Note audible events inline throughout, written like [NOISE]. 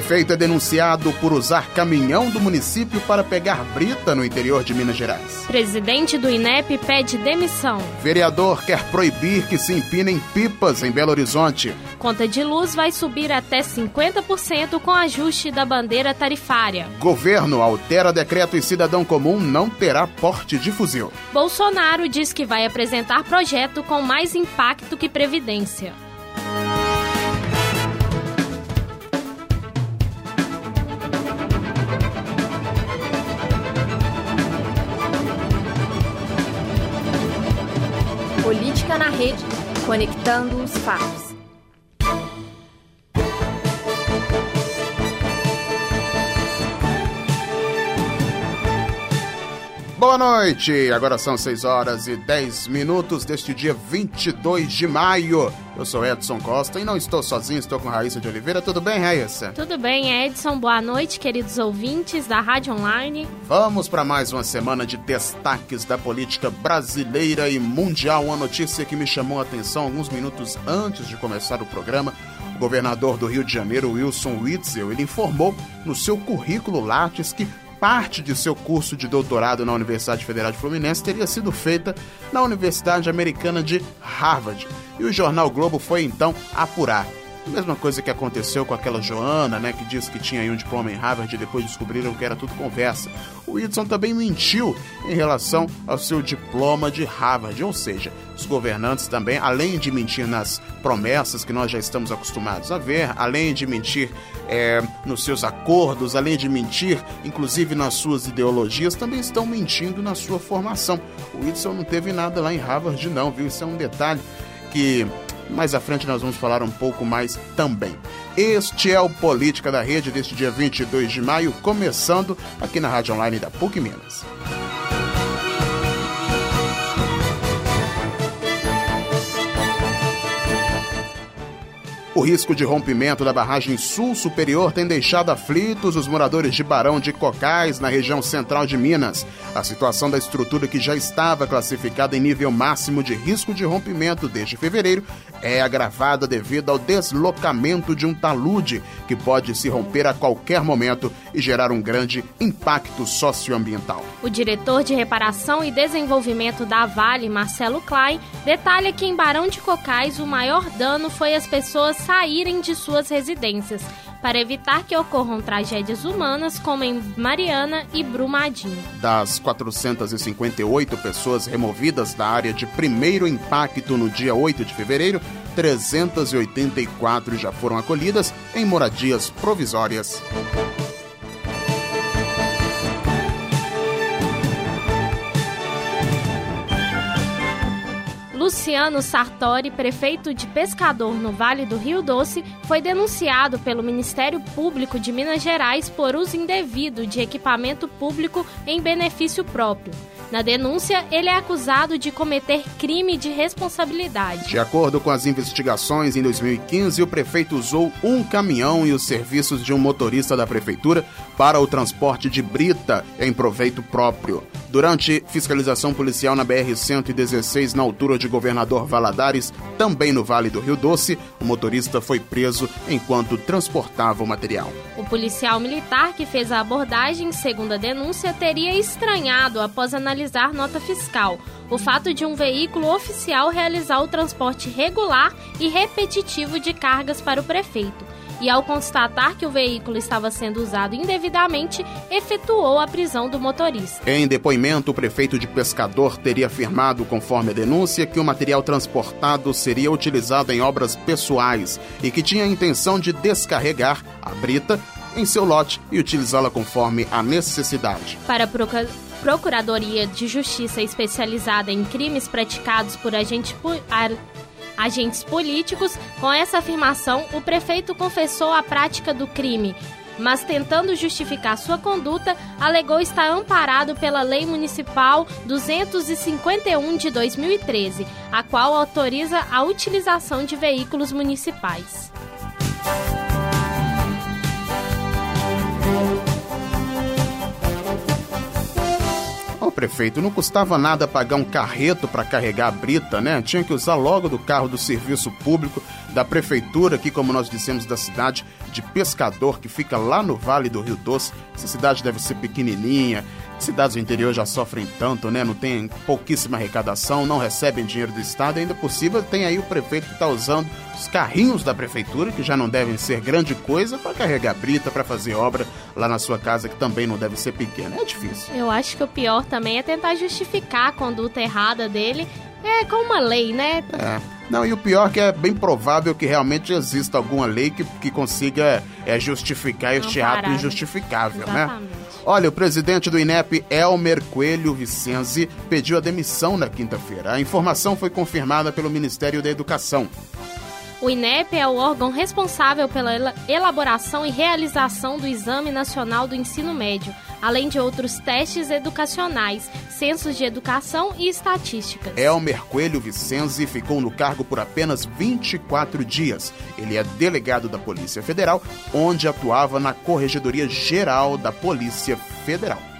Prefeito é denunciado por usar caminhão do município para pegar brita no interior de Minas Gerais. Presidente do INEP pede demissão. Vereador quer proibir que se empinem pipas em Belo Horizonte. Conta de luz vai subir até 50% com ajuste da bandeira tarifária. Governo altera decreto e cidadão comum não terá porte de fuzil. Bolsonaro diz que vai apresentar projeto com mais impacto que Previdência. Conectando os fatos. Boa noite! Agora são 6 horas e 10 minutos deste dia 22 de maio. Eu sou Edson Costa e não estou sozinho, estou com Raíssa de Oliveira. Tudo bem, Raíssa? Tudo bem, Edson. Boa noite, queridos ouvintes da Rádio Online. Vamos para mais uma semana de destaques da política brasileira e mundial. Uma notícia que me chamou a atenção alguns minutos antes de começar o programa. O governador do Rio de Janeiro, Wilson Witzel, ele informou no seu currículo Lattes que parte de seu curso de doutorado na Universidade Federal de Fluminense teria sido feita na Universidade Americana de Harvard. E o jornal Globo foi então apurar. Mesma coisa que aconteceu com aquela Joana, né, que disse que tinha aí um diploma em Harvard e depois descobriram que era tudo conversa. O Whitson também mentiu em relação ao seu diploma de Harvard, ou seja, os governantes também, além de mentir nas promessas que nós já estamos acostumados a ver, além de mentir é, nos seus acordos, além de mentir, inclusive nas suas ideologias, também estão mentindo na sua formação. O Whitson não teve nada lá em Harvard, não, viu? Isso é um detalhe que mais à frente nós vamos falar um pouco mais também. Este é o Política da Rede deste dia 22 de maio, começando aqui na Rádio Online da PUC Minas. O risco de rompimento da barragem sul superior tem deixado aflitos os moradores de Barão de Cocais, na região central de Minas. A situação da estrutura, que já estava classificada em nível máximo de risco de rompimento desde fevereiro, é agravada devido ao deslocamento de um talude, que pode se romper a qualquer momento e gerar um grande impacto socioambiental. O diretor de reparação e desenvolvimento da Vale, Marcelo Klein, detalha que em Barão de Cocais o maior dano foi as pessoas saírem de suas residências, para evitar que ocorram tragédias humanas como em Mariana e Brumadinho. Das 458 pessoas removidas da área de primeiro impacto no dia 8 de fevereiro, 384 já foram acolhidas em moradias provisórias. Luciano Sartori, prefeito de Pescador no Vale do Rio Doce, foi denunciado pelo Ministério Público de Minas Gerais por uso indevido de equipamento público em benefício próprio. Na denúncia, ele é acusado de cometer crime de responsabilidade. De acordo com as investigações, em 2015, o prefeito usou um caminhão e os serviços de um motorista da prefeitura para o transporte de brita em proveito próprio. Durante fiscalização policial na BR-116, na altura de Governador Valadares, também no Vale do Rio Doce, o motorista foi preso enquanto transportava o material. O policial militar que fez a abordagem, segundo a denúncia, teria estranhado após analisar nota fiscal o fato de um veículo oficial realizar o transporte regular e repetitivo de cargas para o prefeito e, ao constatar que o veículo estava sendo usado indevidamente, efetuou a prisão do motorista. Em depoimento, o prefeito de Pescador teria afirmado, conforme a denúncia, que o material transportado seria utilizado em obras pessoais e que tinha a intenção de descarregar a brita em seu lote e utilizá-la conforme a necessidade. Para a Procuradoria de Justiça especializada em crimes praticados por agente agentes políticos. Com essa afirmação, o prefeito confessou a prática do crime, mas tentando justificar sua conduta, alegou estar amparado pela Lei Municipal 251 de 2013, a qual autoriza a utilização de veículos municipais. Prefeito, não custava nada pagar um carreto para carregar a brita, né? Tinha que usar logo do carro do serviço público da prefeitura, aqui como nós dissemos, da cidade de Pescador, que fica lá no Vale do Rio Doce. Essa cidade deve ser pequenininha, Cidades do interior já sofrem tanto, né? Não tem pouquíssima arrecadação, não recebem dinheiro do Estado. Ainda possível, tem aí o prefeito que está usando os carrinhos da prefeitura, que já não devem ser grande coisa, para carregar brita, para fazer obra lá na sua casa, que também não deve ser pequena. É difícil. Eu acho que o pior também é tentar justificar a conduta errada dele. É com uma lei, né? É. Não, e o pior é que é bem provável que realmente exista alguma lei que, que consiga é, justificar este ato injustificável, né? Exatamente. né? Olha, o presidente do INEP, Elmer Coelho Vicenzi, pediu a demissão na quinta-feira. A informação foi confirmada pelo Ministério da Educação. O INEP é o órgão responsável pela elaboração e realização do Exame Nacional do Ensino Médio, além de outros testes educacionais, censos de educação e estatísticas. Elmer Coelho Vicenzi ficou no cargo por apenas 24 dias. Ele é delegado da Polícia Federal, onde atuava na Corregedoria Geral da Polícia Federal.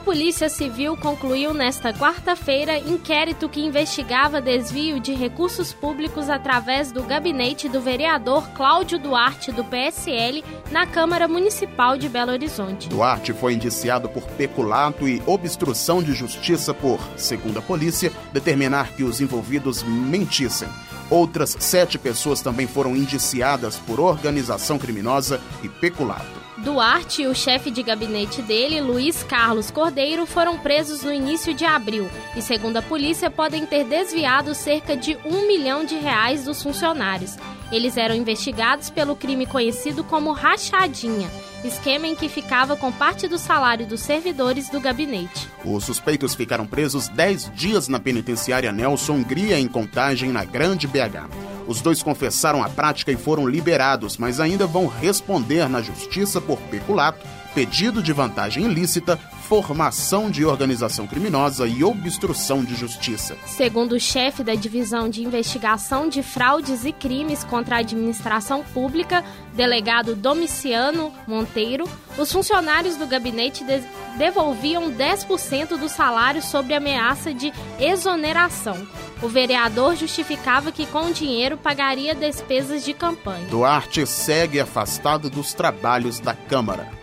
Polícia Civil concluiu nesta quarta-feira inquérito que investigava desvio de recursos públicos através do gabinete do vereador Cláudio Duarte, do PSL, na Câmara Municipal de Belo Horizonte. Duarte foi indiciado por peculato e obstrução de justiça por, segundo a polícia, determinar que os envolvidos mentissem. Outras sete pessoas também foram indiciadas por organização criminosa e peculato. Duarte e o chefe de gabinete dele, Luiz Carlos Cordeiro, foram presos no início de abril e, segundo a polícia, podem ter desviado cerca de um milhão de reais dos funcionários. Eles eram investigados pelo crime conhecido como rachadinha, esquema em que ficava com parte do salário dos servidores do gabinete. Os suspeitos ficaram presos 10 dias na penitenciária Nelson Hungria, em Contagem, na Grande BH. Os dois confessaram a prática e foram liberados, mas ainda vão responder na justiça por peculato, pedido de vantagem ilícita, formação de organização criminosa e obstrução de justiça. Segundo o chefe da Divisão de Investigação de Fraudes e Crimes contra a Administração Pública, delegado Domiciano Monteiro, os funcionários do gabinete de devolviam 10% do salário sob ameaça de exoneração. O vereador justificava que com o dinheiro pagaria despesas de campanha. Duarte segue afastado dos trabalhos da Câmara.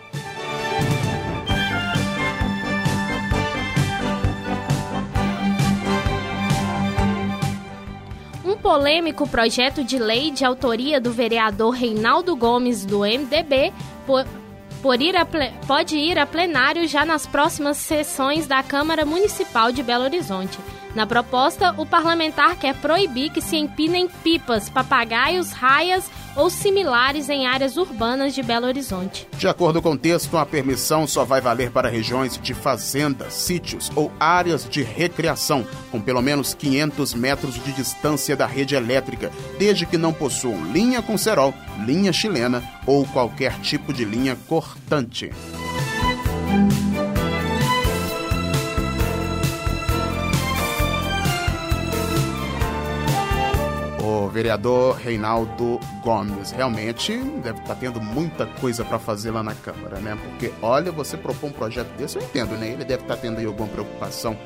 Polêmico projeto de lei de autoria do vereador Reinaldo Gomes, do MDB, ir pode ir a plenário já nas próximas sessões da Câmara Municipal de Belo Horizonte. Na proposta, o parlamentar quer proibir que se empinem pipas, papagaios, raias ou similares em áreas urbanas de Belo Horizonte. De acordo com o texto, a permissão só vai valer para regiões de fazendas, sítios ou áreas de recreação, com pelo menos 500 metros de distância da rede elétrica, desde que não possuam linha com cerol, linha chilena ou qualquer tipo de linha cortante. Vereador Reinaldo Gomes. Realmente deve estar tá tendo muita coisa para fazer lá na Câmara, né? Porque, olha, você propõe um projeto desse, eu entendo, né? Ele deve estar tá tendo aí alguma preocupação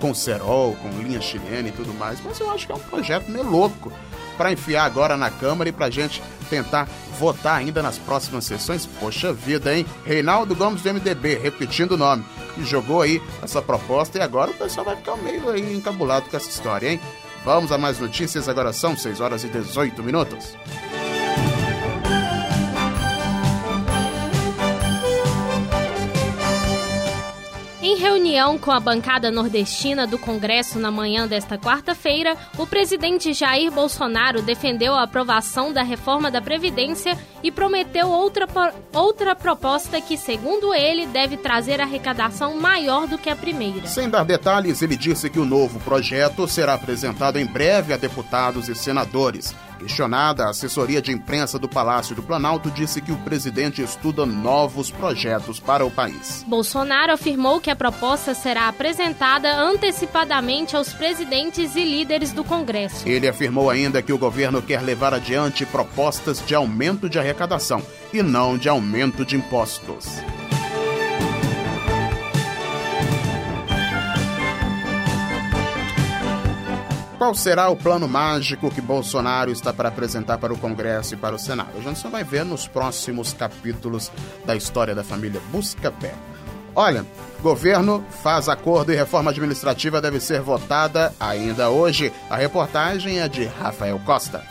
com cerol, com linha chilena e tudo mais, mas eu acho que é um projeto meio louco para enfiar agora na Câmara e para gente tentar votar ainda nas próximas sessões. Poxa vida, hein? Reinaldo Gomes do MDB, repetindo o nome, que jogou aí essa proposta e agora o pessoal vai ficar meio aí encabulado com essa história, hein? Vamos a mais notícias, agora são 6 horas e 18 minutos. Reunião com a bancada nordestina do Congresso na manhã desta quarta-feira, o presidente Jair Bolsonaro defendeu a aprovação da reforma da Previdência e prometeu outra, outra proposta que, segundo ele, deve trazer arrecadação maior do que a primeira. Sem dar detalhes, ele disse que o novo projeto será apresentado em breve a deputados e senadores. Questionada, a assessoria de imprensa do Palácio do Planalto disse que o presidente estuda novos projetos para o país. Bolsonaro afirmou que a proposta será apresentada antecipadamente aos presidentes e líderes do Congresso. Ele afirmou ainda que o governo quer levar adiante propostas de aumento de arrecadação e não de aumento de impostos. Qual será o plano mágico que Bolsonaro está para apresentar para o Congresso e para o Senado? A gente só vai ver nos próximos capítulos da história da família Buscapé. Olha, governo faz acordo e reforma administrativa deve ser votada ainda hoje. A reportagem é de Rafael Costa.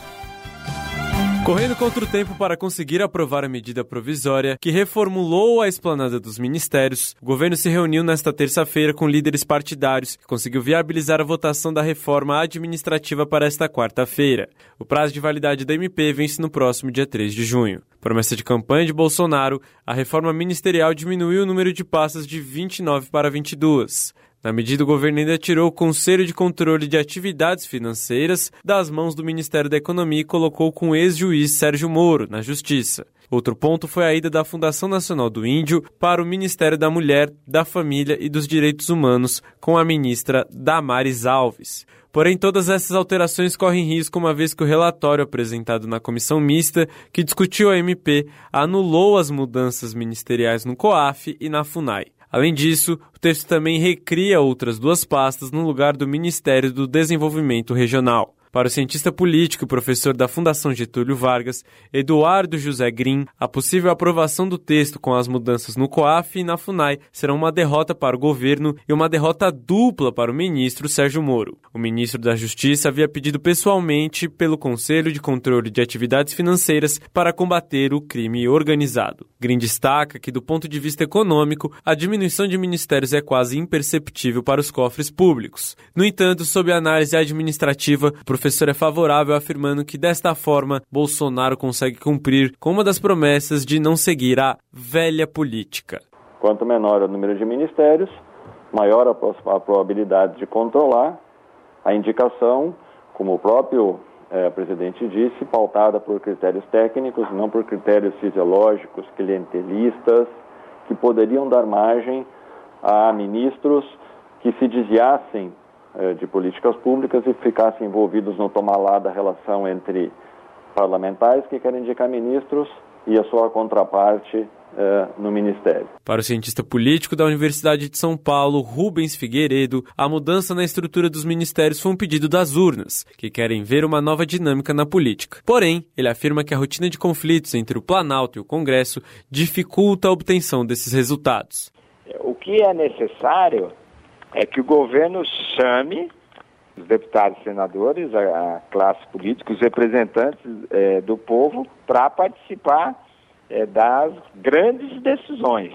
Correndo contra o tempo para conseguir aprovar a medida provisória que reformulou a esplanada dos ministérios, o governo se reuniu nesta terça-feira com líderes partidários e conseguiu viabilizar a votação da reforma administrativa para esta quarta-feira. O prazo de validade da MP vence no próximo dia 3 de junho. Promessa de campanha de Bolsonaro, a reforma ministerial diminuiu o número de pastas de 29 para 22. Na medida, o governo ainda tirou o Conselho de Controle de Atividades Financeiras das mãos do Ministério da Economia e colocou com o ex-juiz Sérgio Moro na Justiça. Outro ponto foi a ida da Fundação Nacional do Índio para o Ministério da Mulher, da Família e dos Direitos Humanos, com a ministra Damares Alves. Porém, todas essas alterações correm risco uma vez que o relatório apresentado na comissão mista, que discutiu a MP, anulou as mudanças ministeriais no COAF e na FUNAI. Além disso, o texto também recria outras duas pastas no lugar do Ministério do Desenvolvimento Regional. Para o cientista político e professor da Fundação Getúlio Vargas, Eduardo José Green, a possível aprovação do texto com as mudanças no COAF e na FUNAI será uma derrota para o governo e uma derrota dupla para o ministro Sérgio Moro. O ministro da Justiça havia pedido pessoalmente pelo Conselho de Controle de Atividades Financeiras para combater o crime organizado. Green destaca que, do ponto de vista econômico, a diminuição de ministérios é quase imperceptível para os cofres públicos. No entanto, sob análise administrativa, o professor é favorável, afirmando que desta forma Bolsonaro consegue cumprir com uma das promessas de não seguir a velha política. Quanto menor o número de ministérios, maior a, probabilidade de controlar a indicação, como o próprio é, presidente disse, pautada por critérios técnicos, não por critérios fisiológicos, clientelistas, que poderiam dar margem a ministros que se desviassem de políticas públicas e ficassem envolvidos no tomar lá da relação entre parlamentares que querem indicar ministros e a sua contraparte eh, no Ministério. Para o cientista político da Universidade de São Paulo, Rubens Figueiredo, a mudança na estrutura dos ministérios foi um pedido das urnas, que querem ver uma nova dinâmica na política. Porém, ele afirma que a rotina de conflitos entre o Planalto e o Congresso dificulta a obtenção desses resultados. O que é necessário é que o governo chame os deputados e senadores, a, a classe política, os representantes é, do povo para participar é, das grandes decisões.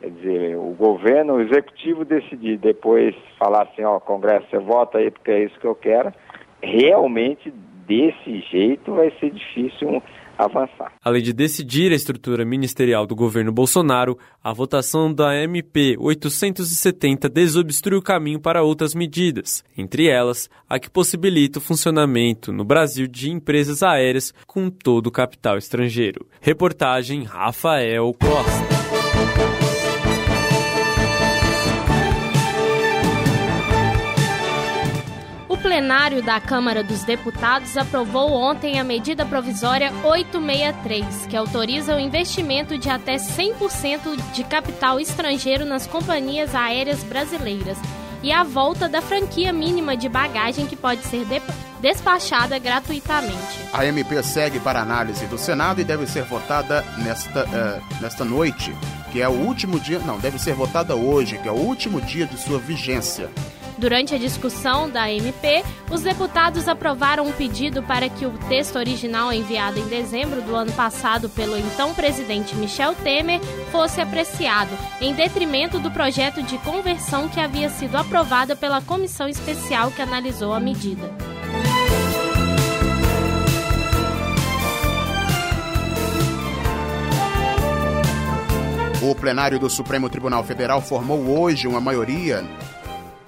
Quer dizer, o governo, o executivo decidir depois falar assim, ó, Congresso, você vota aí porque é isso que eu quero, realmente desse jeito vai ser difícil avançar. Além de decidir a estrutura ministerial do governo Bolsonaro, a votação da MP 870 desobstrui o caminho para outras medidas, entre elas a que possibilita o funcionamento no Brasil de empresas aéreas com todo o capital estrangeiro. Reportagem Rafael Costa. Plenário da Câmara dos Deputados aprovou ontem a medida provisória 863, que autoriza o investimento de até 100% de capital estrangeiro nas companhias aéreas brasileiras e a volta da franquia mínima de bagagem que pode ser de despachada gratuitamente. A MP segue para análise do Senado e deve ser votada nesta, uh, nesta noite, que é o último dia. Não, deve ser votada hoje, que é o último dia de sua vigência. Durante a discussão da MP, os deputados aprovaram um pedido para que o texto original enviado em dezembro do ano passado pelo então presidente Michel Temer fosse apreciado, em detrimento do projeto de conversão que havia sido aprovado pela comissão especial que analisou a medida. O plenário do Supremo Tribunal Federal formou hoje uma maioria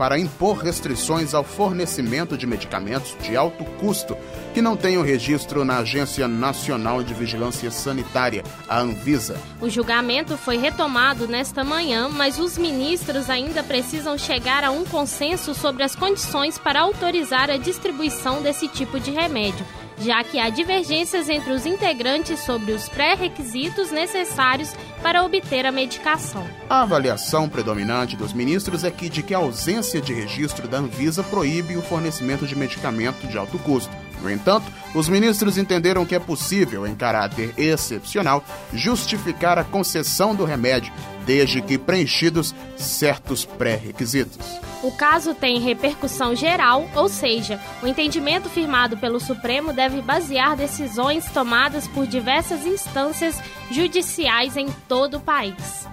para impor restrições ao fornecimento de medicamentos de alto custo que não tenham registro na Agência Nacional de Vigilância Sanitária, a Anvisa. O julgamento foi retomado nesta manhã, mas os ministros ainda precisam chegar a um consenso sobre as condições para autorizar a distribuição desse tipo de remédio já que há divergências entre os integrantes sobre os pré-requisitos necessários para obter a medicação. A avaliação predominante dos ministros é que de que a ausência de registro da Anvisa proíbe o fornecimento de medicamento de alto custo. No entanto, os ministros entenderam que é possível, em caráter excepcional, justificar a concessão do remédio, desde que preenchidos certos pré-requisitos. O caso tem repercussão geral, ou seja, o entendimento firmado pelo Supremo deve basear decisões tomadas por diversas instâncias judiciais em todo o país.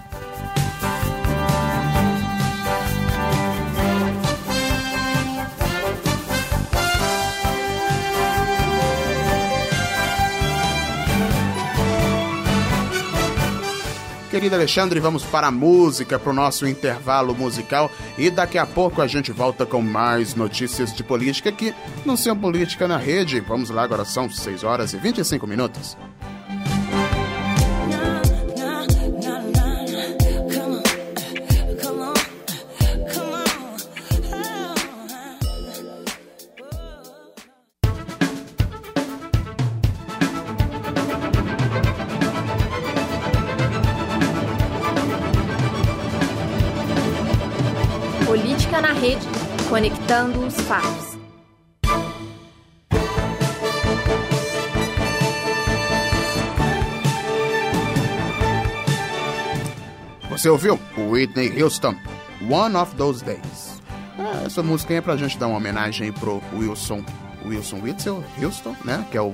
Querido Alexandre, vamos para a música, para o nosso intervalo musical. E daqui a pouco a gente volta com mais notícias de política aqui no Seu Política na Rede. Vamos lá, agora são 6 horas e 25 minutos. Conectando os fatos. Você ouviu? Whitney Houston, One of Those Days. Ah, essa música é pra gente dar uma homenagem pro Wilson, Wilson Witzel Houston, né? Que é o,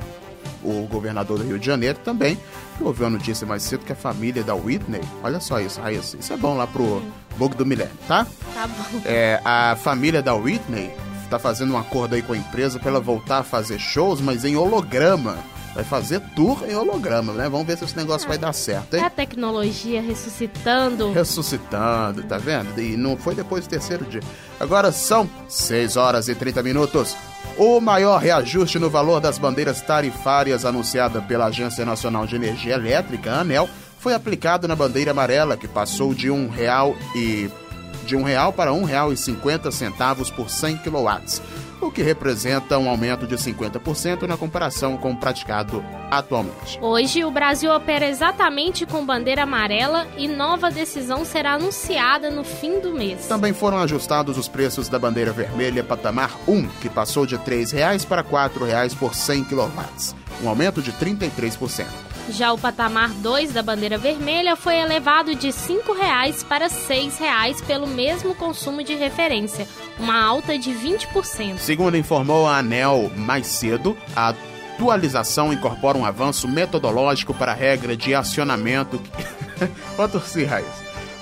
o governador do Rio de Janeiro também. Eu ouvi a notícia mais cedo que a família da Whitney, olha só isso, Raíssa, isso é bom lá pro Bug do Milênio, tá? Tá bom. É, a família da Whitney tá fazendo um acordo aí com a empresa para ela voltar a fazer shows, mas em holograma. Vai fazer tour em holograma, né? Vamos ver se esse negócio é. vai dar certo, hein? É a tecnologia ressuscitando. Ressuscitando, tá vendo? E não foi depois do terceiro dia. Agora são 6 horas e 30 minutos. O maior reajuste no valor das bandeiras tarifárias anunciada pela Agência Nacional de Energia Elétrica, ANEL, foi aplicado na bandeira amarela, que passou de um real e de um real para um real e cinquenta centavos por 100 kW, o que representa um aumento de 50% na comparação com o praticado atualmente. Hoje, o Brasil opera exatamente com bandeira amarela e nova decisão será anunciada no fim do mês. Também foram ajustados os preços da bandeira vermelha patamar 1, que passou de R$ 3,00 para R$ 4,00 por 100 kW, um aumento de 33%. Já o patamar 2 da bandeira vermelha foi elevado de R$ 5,00 para R$ 6,00 pelo mesmo consumo de referência, uma alta de 20%. Segundo informou a ANEL mais cedo, a atualização incorpora um avanço metodológico para a regra de acionamento. [LAUGHS]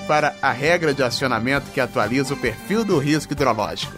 Para a regra de acionamento que atualiza o perfil do risco hidrológico.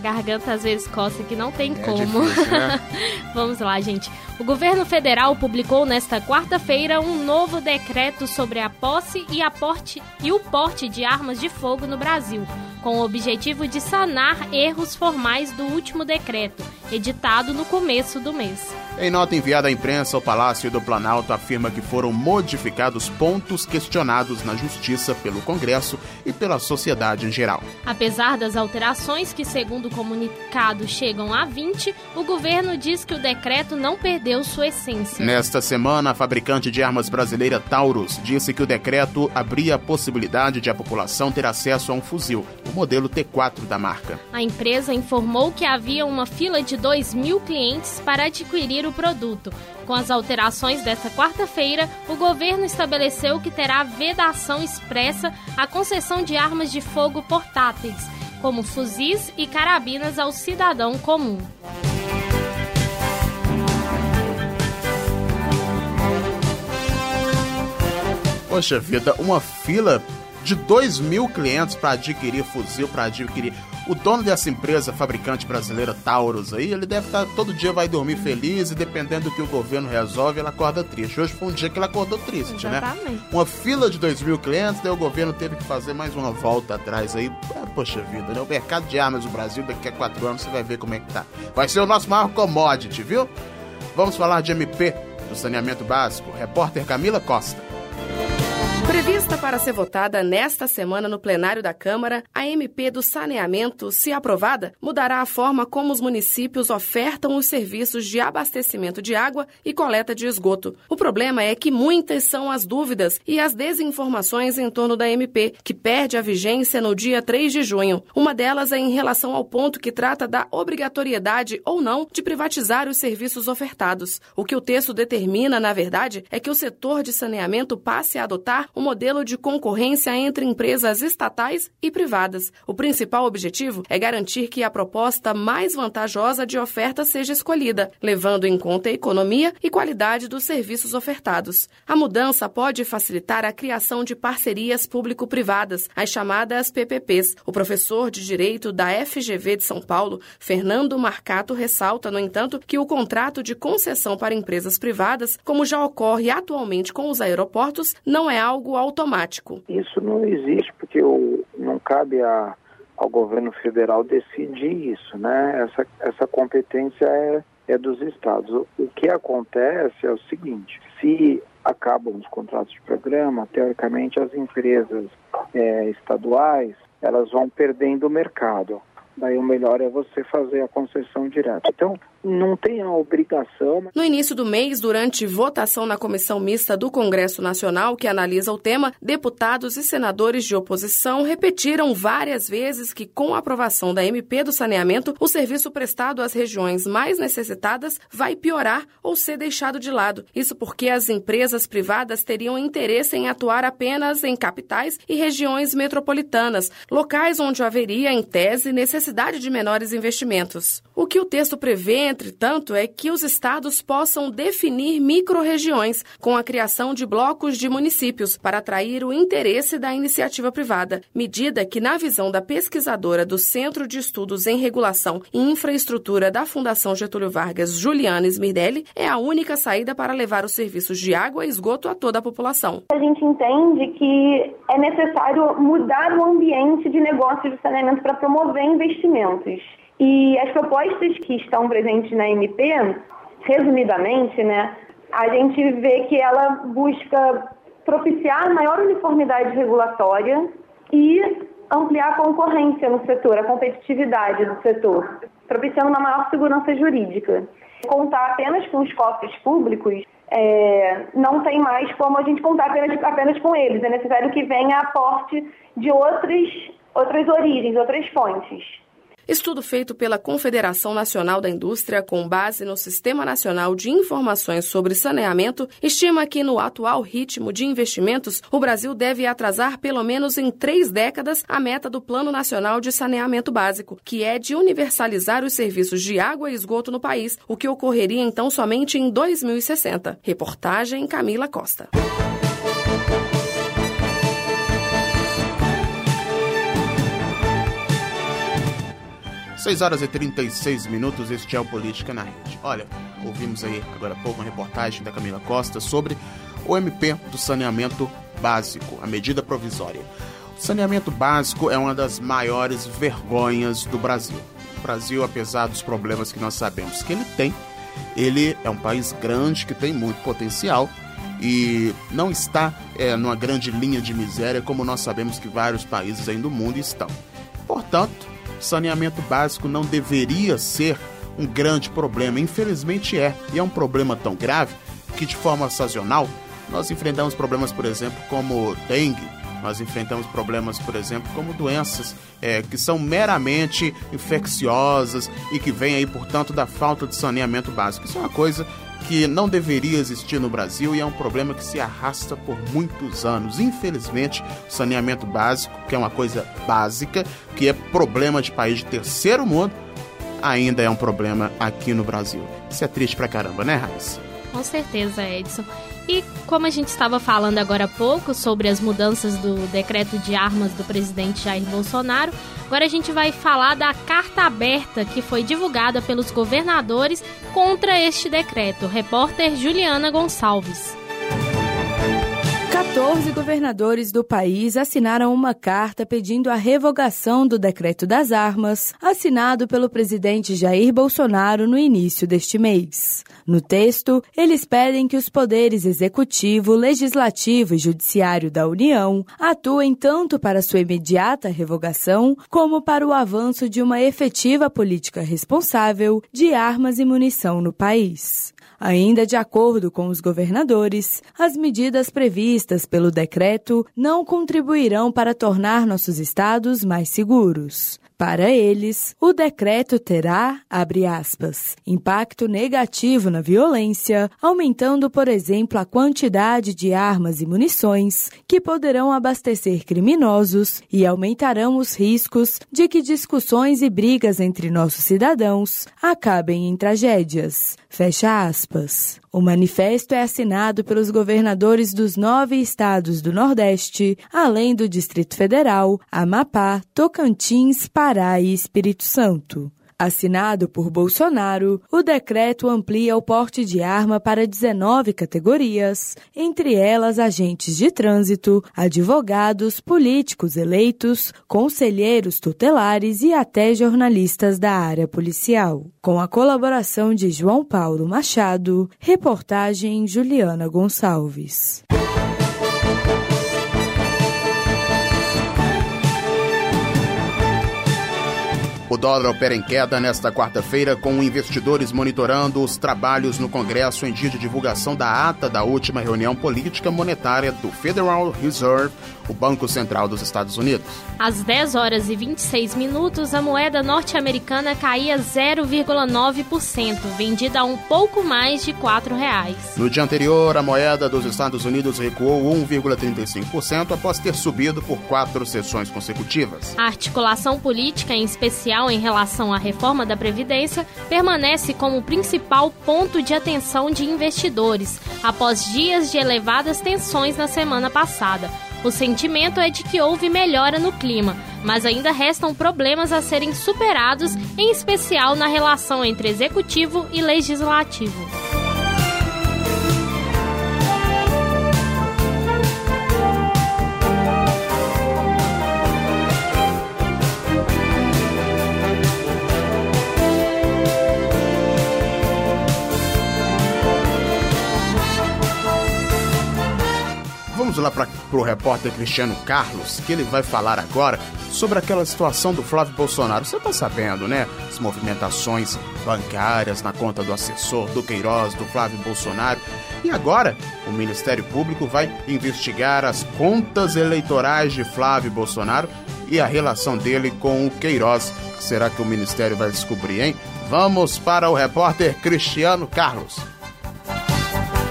Garganta às vezes coça que não tem é como. Difícil, né? [LAUGHS] Vamos lá, gente. O governo federal publicou nesta quarta-feira um novo decreto sobre a posse e, a porte, e o porte de armas de fogo no Brasil, com o objetivo de sanar erros formais do último decreto, editado no começo do mês. Em nota enviada à imprensa, o Palácio do Planalto afirma que foram modificados pontos questionados na Justiça pelo Congresso e pela sociedade em geral. Apesar das alterações, que segundo o comunicado chegam a 20, o governo diz que o decreto não perdeu sua essência. Nesta semana, a fabricante de armas brasileira Taurus disse que o decreto abria a possibilidade de a população ter acesso a um fuzil, o modelo T4 da marca. A empresa informou que havia uma fila de 2 mil clientes para adquirir o produto. Com as alterações desta quarta-feira, o governo estabeleceu que terá vedação expressa à concessão de armas de fogo portáteis, como fuzis e carabinas ao cidadão comum. Poxa vida, uma fila de 2 mil clientes para adquirir fuzil, para adquirir. O dono dessa empresa, fabricante brasileira Taurus aí, ele deve estar tá, todo dia vai dormir feliz e dependendo do que o governo resolve, ele acorda triste. Hoje foi um dia que ele acordou triste, né? Exatamente. né? Uma fila de 2 mil clientes, daí o governo teve que fazer mais uma volta atrás aí. É, poxa vida, né? O mercado de armas do Brasil daqui a quatro anos você vai ver como é que tá. Vai ser o nosso maior commodity, viu? Vamos falar de MP, do saneamento básico. Repórter Camila Costa. Prevista para ser votada nesta semana no plenário da Câmara, a MP do saneamento, se aprovada, mudará a forma como os municípios ofertam os serviços de abastecimento de água e coleta de esgoto. O problema é que muitas são as dúvidas e as desinformações em torno da MP, que perde a vigência no dia 3 de junho. Uma delas é em relação ao ponto que trata da obrigatoriedade ou não de privatizar os serviços ofertados. O que o texto determina, na verdade, é que o setor de saneamento passe a adotar um modelo de concorrência entre empresas estatais e privadas. O principal objetivo é garantir que a proposta mais vantajosa de oferta seja escolhida, levando em conta a economia e qualidade dos serviços ofertados. A mudança pode facilitar a criação de parcerias público-privadas, as chamadas PPPs. O professor de Direito da FGV de São Paulo, Fernando Marcato, ressalta, no entanto, que o contrato de concessão para empresas privadas, como já ocorre atualmente com os aeroportos, não é algo algo automático. Isso não existe, porque o, não cabe a, ao governo federal decidir isso, né? Essa, essa competência é, é dos estados. O, o que acontece é o seguinte: se acabam os contratos de programa, teoricamente as empresas é, estaduais elas vão perdendo o mercado. Daí o melhor é você fazer a concessão direta. Então, não tem a obrigação. No início do mês, durante votação na comissão mista do Congresso Nacional, que analisa o tema, deputados e senadores de oposição repetiram várias vezes que, com a aprovação da MP do saneamento, o serviço prestado às regiões mais necessitadas vai piorar ou ser deixado de lado. Isso porque as empresas privadas teriam interesse em atuar apenas em capitais e regiões metropolitanas, locais onde haveria, em tese, necessidade de menores investimentos. O que o texto prevê entretanto, é que os estados possam definir microrregiões com a criação de blocos de municípios para atrair o interesse da iniciativa privada, medida que, na visão da pesquisadora do Centro de Estudos em Regulação e Infraestrutura da Fundação Getúlio Vargas, Juliana Smirdelli, é a única saída para levar os serviços de água e esgoto a toda a população. A gente entende que é necessário mudar o ambiente de negócios de saneamento para promover investimentos. E as propostas que estão presentes na MP, resumidamente, né, a gente vê que ela busca propiciar maior uniformidade regulatória e ampliar a concorrência no setor, a competitividade do setor, propiciando uma maior segurança jurídica. Contar apenas com os cofres públicos é, não tem mais como a gente contar apenas, apenas com eles. É necessário que venha aporte de outras, outras origens, outras fontes. Estudo feito pela Confederação Nacional da Indústria, com base no Sistema Nacional de Informações sobre Saneamento, estima que no atual ritmo de investimentos, o Brasil deve atrasar pelo menos em três décadas a meta do Plano Nacional de Saneamento Básico, que é de universalizar os serviços de água e esgoto no país, o que ocorreria então somente em 2060. Reportagem Camila Costa. 6 horas e 36 minutos, este é o Política na Rede. Olha, ouvimos aí agora há pouco uma reportagem da Camila Costa sobre o MP do saneamento básico, a medida provisória. O saneamento básico é uma das maiores vergonhas do Brasil. O Brasil, apesar dos problemas que nós sabemos que ele tem, ele é um país grande que tem muito potencial e não está é, numa grande linha de miséria como nós sabemos que vários países aí do mundo estão. Portanto, saneamento básico não deveria ser um grande problema. Infelizmente é, e é um problema tão grave que, de forma sazonal, nós enfrentamos problemas, por exemplo, como dengue, nós enfrentamos problemas, por exemplo, como doenças é, que são meramente infecciosas e que vêm aí, portanto, da falta de saneamento básico. Isso é uma coisa que não deveria existir no Brasil e é um problema que se arrasta por muitos anos. Infelizmente, saneamento básico, que é uma coisa básica, que é problema de país de terceiro mundo, ainda é um problema aqui no Brasil. Isso é triste pra caramba, né, Raíssa? Com certeza, Edson. E como a gente estava falando agora há pouco sobre as mudanças do decreto de armas do presidente Jair Bolsonaro, agora a gente vai falar da carta aberta que foi divulgada pelos governadores contra este decreto. Repórter Juliana Gonçalves. 14 governadores do país assinaram uma carta pedindo a revogação do decreto das armas, assinado pelo presidente Jair Bolsonaro no início deste mês. No texto, eles pedem que os poderes executivo, legislativo e judiciário da União atuem tanto para sua imediata revogação, como para o avanço de uma efetiva política responsável de armas e munição no país. Ainda de acordo com os governadores, as medidas previstas pelo decreto não contribuirão para tornar nossos estados mais seguros. Para eles, o decreto terá, abre aspas, impacto negativo na violência, aumentando, por exemplo, a quantidade de armas e munições que poderão abastecer criminosos e aumentarão os riscos de que discussões e brigas entre nossos cidadãos acabem em tragédias. Fecha aspas. O manifesto é assinado pelos governadores dos nove estados do Nordeste, além do Distrito Federal, Amapá, Tocantins, Pará e Espírito Santo. Assinado por Bolsonaro, o decreto amplia o porte de arma para 19 categorias, entre elas agentes de trânsito, advogados, políticos eleitos, conselheiros tutelares e até jornalistas da área policial. Com a colaboração de João Paulo Machado, reportagem Juliana Gonçalves. O dólar opera em queda nesta quarta-feira, com investidores monitorando os trabalhos no Congresso em dia de divulgação da ata da última reunião política monetária do Federal Reserve, o Banco Central dos Estados Unidos. Às 10 horas e 26 minutos, a moeda norte-americana caía 0,9%, vendida a um pouco mais de R$ 4,00. No dia anterior, a moeda dos Estados Unidos recuou 1,35% após ter subido por quatro sessões consecutivas. A articulação política, em especial em relação à reforma da Previdência, permanece como principal ponto de atenção de investidores, após dias de elevadas tensões na semana passada. O sentimento é de que houve melhora no clima, mas ainda restam problemas a serem superados, em especial na relação entre executivo e legislativo. Vamos lá para o repórter Cristiano Carlos, que ele vai falar agora sobre aquela situação do Flávio Bolsonaro. Você está sabendo, né? As movimentações bancárias na conta do assessor, do Queiroz, do Flávio Bolsonaro. E agora, o Ministério Público vai investigar as contas eleitorais de Flávio Bolsonaro e a relação dele com o Queiroz. Será que o Ministério vai descobrir, hein? Vamos para o repórter Cristiano Carlos.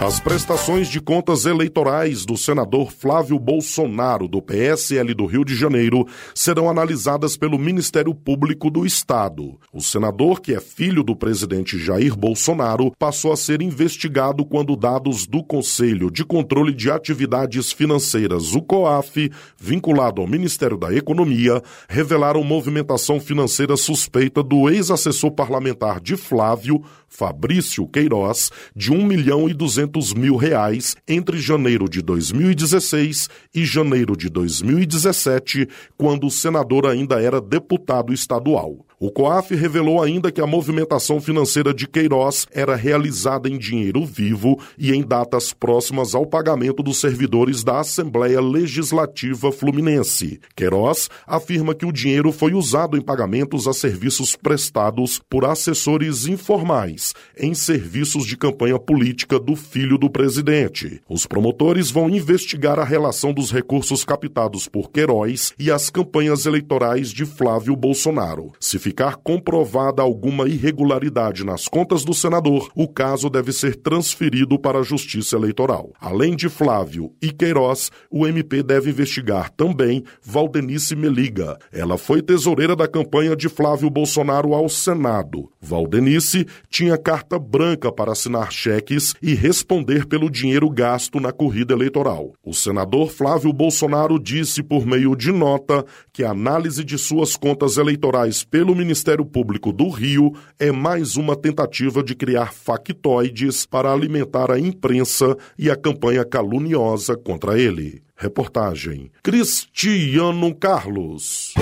As prestações de contas eleitorais do senador Flávio Bolsonaro, do PSL do Rio de Janeiro, serão analisadas pelo Ministério Público do Estado. O senador, que é filho do presidente Jair Bolsonaro, passou a ser investigado quando dados do Conselho de Controle de Atividades Financeiras, o COAF, vinculado ao Ministério da Economia, revelaram movimentação financeira suspeita do ex-assessor parlamentar de Flávio, Fabrício Queiroz, de 1 milhão e 200 mil reais entre janeiro de 2016 e janeiro de 2017, quando o senador ainda era deputado estadual. O COAF revelou ainda que a movimentação financeira de Queiroz era realizada em dinheiro vivo e em datas próximas ao pagamento dos servidores da Assembleia Legislativa Fluminense. Queiroz afirma que o dinheiro foi usado em pagamentos a serviços prestados por assessores informais em serviços de campanha política do filho do presidente. Os promotores vão investigar a relação dos recursos captados por Queiroz e as campanhas eleitorais de Flávio Bolsonaro. Se ficar comprovada alguma irregularidade nas contas do senador, o caso deve ser transferido para a Justiça Eleitoral. Além de Flávio e Queiroz, o MP deve investigar também Valdenice Meliga. Ela foi tesoureira da campanha de Flávio Bolsonaro ao Senado. Valdenice tinha carta branca para assinar cheques e responder pelo dinheiro gasto na corrida eleitoral. O senador Flávio Bolsonaro disse por meio de nota que a análise de suas contas eleitorais pelo Ministério Público do Rio é mais uma tentativa de criar factoides para alimentar a imprensa e a campanha caluniosa contra ele. Reportagem Cristiano Carlos.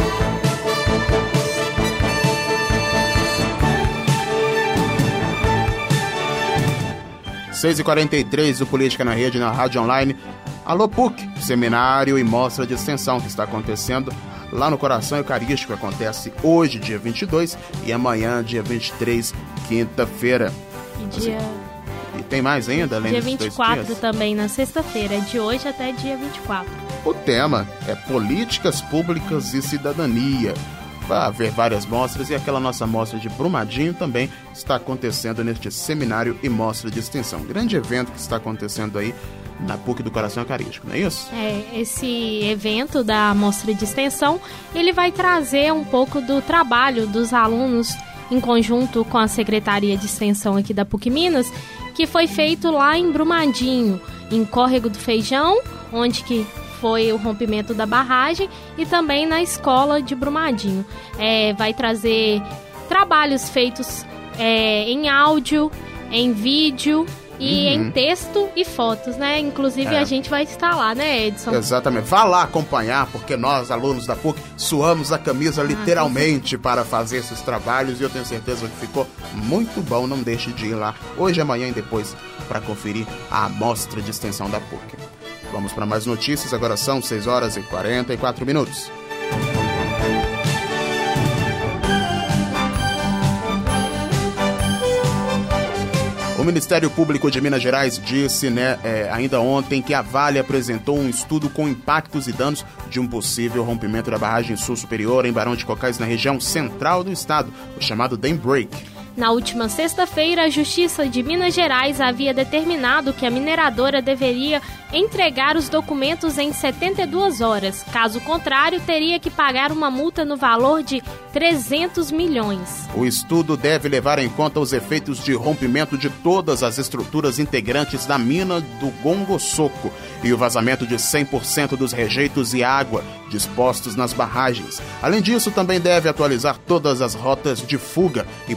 6h43 do Política na Rede, na Rádio Online. Alô PUC, seminário e mostra de extensão que está acontecendo lá no Coração Eucarístico. Acontece hoje, dia 22, e amanhã, dia 23, quinta-feira. E dia... E tem mais ainda, além Dia 24 também, na sexta-feira, é de hoje até dia 24. O tema é Políticas Públicas e Cidadania. Vai haver várias mostras e aquela nossa mostra de Brumadinho também está acontecendo neste seminário e mostra de extensão. Grande evento que está acontecendo aí na PUC do Coração Eucarístico, não é isso? É, esse evento da mostra de extensão, ele vai trazer um pouco do trabalho dos alunos em conjunto com a Secretaria de Extensão aqui da PUC Minas, que foi feito lá em Brumadinho, em Córrego do Feijão, onde que foi o rompimento da barragem e também na escola de Brumadinho. É, vai trazer trabalhos feitos é, em áudio, em vídeo e uhum. em texto e fotos, né? Inclusive é. a gente vai estar lá, né, Edson? Exatamente. Vá lá acompanhar, porque nós, alunos da PUC, suamos a camisa ah, literalmente para fazer esses trabalhos e eu tenho certeza que ficou muito bom. Não deixe de ir lá hoje, amanhã e depois para conferir a amostra de extensão da PUC. Vamos para mais notícias, agora são 6 horas e 44 minutos. O Ministério Público de Minas Gerais disse né, é, ainda ontem que a Vale apresentou um estudo com impactos e danos de um possível rompimento da barragem sul superior em Barão de Cocais, na região central do estado, o chamado Dam Break. Na última sexta-feira, a Justiça de Minas Gerais havia determinado que a mineradora deveria entregar os documentos em 72 horas. Caso contrário, teria que pagar uma multa no valor de 300 milhões. O estudo deve levar em conta os efeitos de rompimento de todas as estruturas integrantes da mina do Gongo Soco e o vazamento de 100% dos rejeitos e água dispostos nas barragens. Além disso, também deve atualizar todas as rotas de fuga e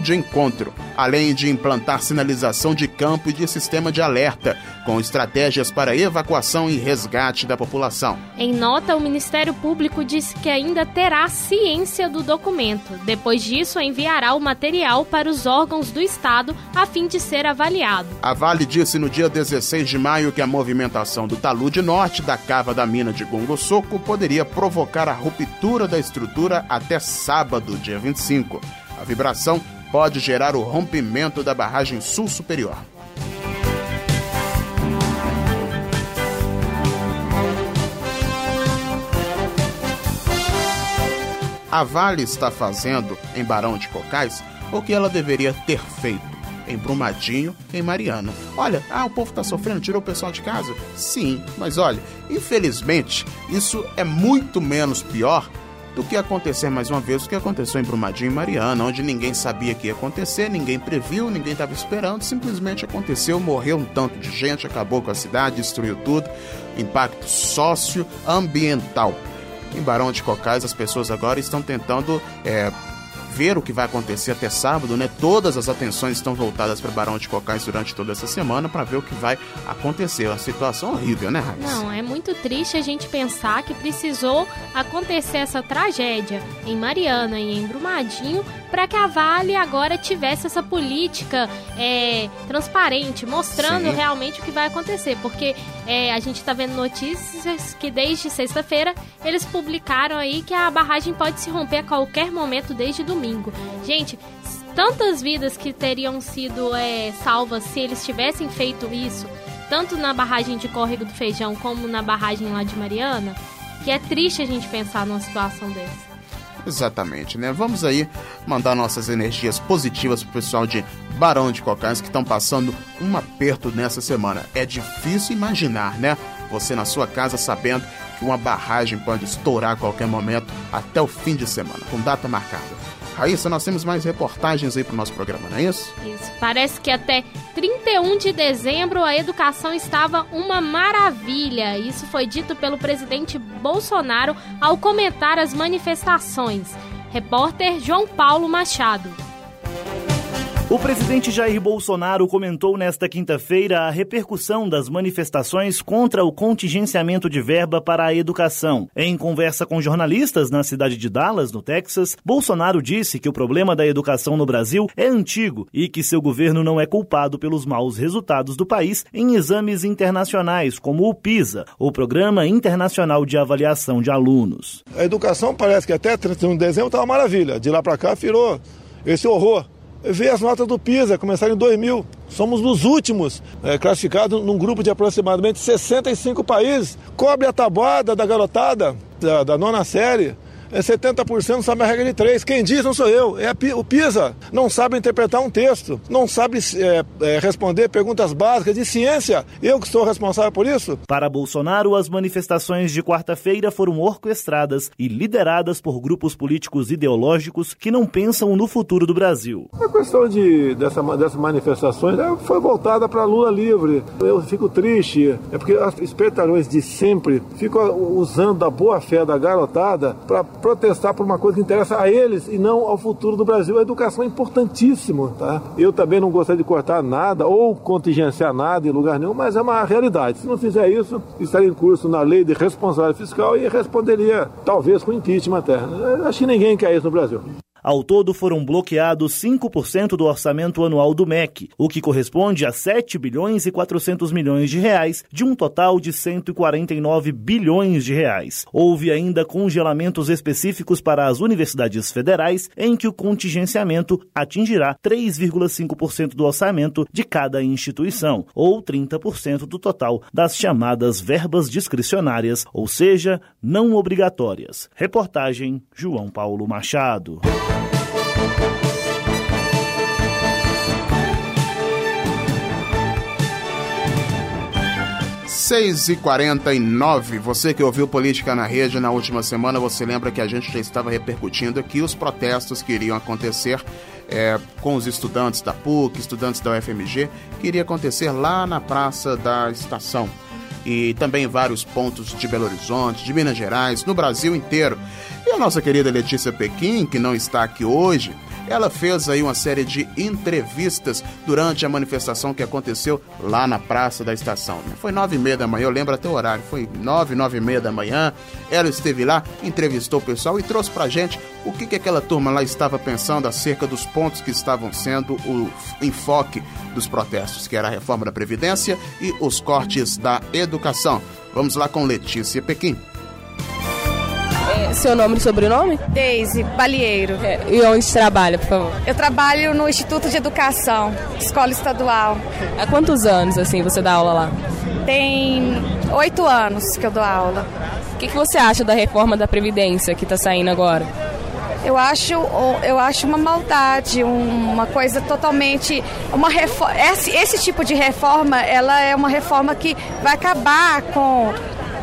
ponto de encontro, além de implantar sinalização de campo e de sistema de alerta, com estratégias para evacuação e resgate da população. Em nota, o Ministério Público disse que ainda terá ciência do documento. Depois disso, enviará o material para os órgãos do Estado a fim de ser avaliado. A Vale disse no dia 16 de maio que a movimentação do talude norte da cava da mina de Gongosoco poderia provocar a ruptura da estrutura até sábado, dia 25. A vibração pode gerar o rompimento da barragem sul superior. A Vale está fazendo em Barão de Cocais o que ela deveria ter feito em Brumadinho, em Mariana. Olha, ah, o povo está sofrendo, tirou o pessoal de casa? Sim, mas olha, infelizmente, isso é muito menos pior do que acontecer mais uma vez o que aconteceu em Brumadinho e Mariana, onde ninguém sabia que ia acontecer, ninguém previu, ninguém estava esperando, simplesmente aconteceu, morreu um tanto de gente, acabou com a cidade, destruiu tudo, impacto socioambiental. Em Barão de Cocais, as pessoas agora estão tentando é, ver o que vai acontecer até sábado, né? Todas as atenções estão voltadas para Barão de Cocais durante toda essa semana para ver o que vai acontecer. Uma situação horrível, né, Raíssa? Não, é muito triste a gente pensar que precisou acontecer essa tragédia em Mariana e em Brumadinho para que a Vale agora tivesse essa política é, transparente, mostrando Sim. realmente o que vai acontecer. Porque é, a gente está vendo notícias que desde sexta-feira eles publicaram aí que a barragem pode se romper a qualquer momento desde domingo. Gente, tantas vidas que teriam sido é, salvas se eles tivessem feito isso, tanto na barragem de Córrego do Feijão como na barragem lá de Mariana, que é triste a gente pensar numa situação dessa. Exatamente, né? Vamos aí mandar nossas energias positivas pro pessoal de Barão de Cocais que estão passando um aperto nessa semana. É difícil imaginar, né? Você na sua casa sabendo que uma barragem pode estourar a qualquer momento até o fim de semana, com data marcada. Raíssa, nós temos mais reportagens aí para o nosso programa, não é isso? Isso. Parece que até 31 de dezembro a educação estava uma maravilha. Isso foi dito pelo presidente Bolsonaro ao comentar as manifestações. Repórter João Paulo Machado. O presidente Jair Bolsonaro comentou nesta quinta-feira a repercussão das manifestações contra o contingenciamento de verba para a educação. Em conversa com jornalistas na cidade de Dallas, no Texas, Bolsonaro disse que o problema da educação no Brasil é antigo e que seu governo não é culpado pelos maus resultados do país em exames internacionais, como o PISA, o Programa Internacional de Avaliação de Alunos. A educação parece que até 31 de dezembro estava uma maravilha. De lá para cá virou esse horror ver as notas do PISA, começaram em 2000. Somos dos últimos é, classificados num grupo de aproximadamente 65 países. Cobre a tabuada da garotada da, da nona série é 70% sabe a regra de três. Quem diz não sou eu, é o PISA. Não sabe interpretar um texto, não sabe é, é, responder perguntas básicas de ciência. Eu que sou responsável por isso. Para Bolsonaro, as manifestações de quarta-feira foram orquestradas e lideradas por grupos políticos ideológicos que não pensam no futuro do Brasil. A questão de, dessa, dessas manifestações é, foi voltada para Lula livre. Eu fico triste, é porque as espertalhões de sempre ficam usando a boa-fé da garotada para protestar por uma coisa que interessa a eles e não ao futuro do Brasil. A educação é importantíssimo, tá? Eu também não gostaria de cortar nada ou contingenciar nada em lugar nenhum, mas é uma realidade. Se não fizer isso, estaria em curso na lei de responsabilidade fiscal e responderia, talvez, com impeachment até. Acho que ninguém quer isso no Brasil. Ao todo foram bloqueados 5% do orçamento anual do MEC, o que corresponde a 7 bilhões e 400 milhões de reais, de um total de 149 bilhões de reais. Houve ainda congelamentos específicos para as universidades federais, em que o contingenciamento atingirá 3,5% do orçamento de cada instituição, ou 30% do total das chamadas verbas discricionárias, ou seja, não obrigatórias. Reportagem João Paulo Machado. 6 e 49 você que ouviu Política na Rede na última semana, você lembra que a gente já estava repercutindo aqui os protestos que iriam acontecer é, com os estudantes da PUC, estudantes da UFMG, que iria acontecer lá na Praça da Estação. E também vários pontos de Belo Horizonte, de Minas Gerais, no Brasil inteiro. E a nossa querida Letícia Pequim, que não está aqui hoje, ela fez aí uma série de entrevistas durante a manifestação que aconteceu lá na Praça da Estação. Foi nove e meia da manhã, eu lembro até o horário, foi nove, nove e meia da manhã. Ela esteve lá, entrevistou o pessoal e trouxe pra gente o que, que aquela turma lá estava pensando acerca dos pontos que estavam sendo o enfoque dos protestos, que era a reforma da Previdência e os cortes da educação. Vamos lá com Letícia Pequim. É, seu nome e sobrenome? Deise Balieiro. É, e onde trabalha, por favor? Eu trabalho no Instituto de Educação, Escola Estadual. Há quantos anos, assim, você dá aula lá? Tem oito anos que eu dou aula. O que, que você acha da reforma da Previdência que está saindo agora? Eu acho, eu acho uma maldade, uma coisa totalmente. Uma reforma, esse, esse tipo de reforma, ela é uma reforma que vai acabar com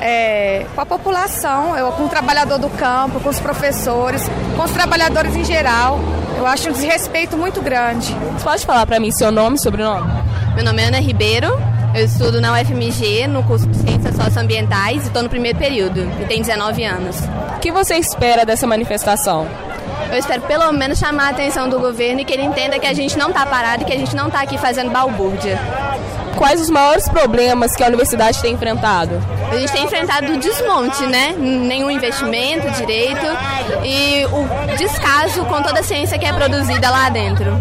é, com a população, eu, com o trabalhador do campo, com os professores, com os trabalhadores em geral. Eu acho um desrespeito muito grande. Você pode falar para mim seu nome e sobrenome? Meu nome é Ana Ribeiro, eu estudo na UFMG, no curso de Ciências Socioambientais e estou no primeiro período, e tenho 19 anos. O que você espera dessa manifestação? Eu espero pelo menos chamar a atenção do governo e que ele entenda que a gente não está parado e que a gente não está aqui fazendo balbúrdia. Quais os maiores problemas que a universidade tem enfrentado? A gente tem enfrentado o desmonte, né? Nenhum investimento direito e o descaso com toda a ciência que é produzida lá dentro.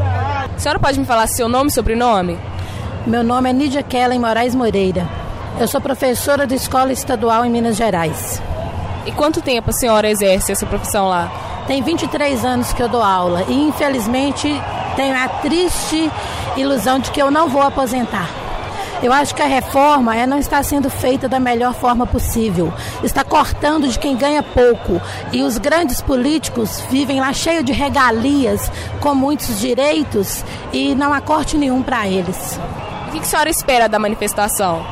A senhora pode me falar seu nome e sobrenome? Meu nome é Nídia Kellen Moraes Moreira. Eu sou professora de escola estadual em Minas Gerais. E quanto tempo a senhora exerce essa profissão lá? Tem 23 anos que eu dou aula e infelizmente tenho a triste ilusão de que eu não vou aposentar. Eu acho que a reforma é, não está sendo feita da melhor forma possível. Está cortando de quem ganha pouco. E os grandes políticos vivem lá cheio de regalias, com muitos direitos, e não há corte nenhum para eles. O que a senhora espera da manifestação?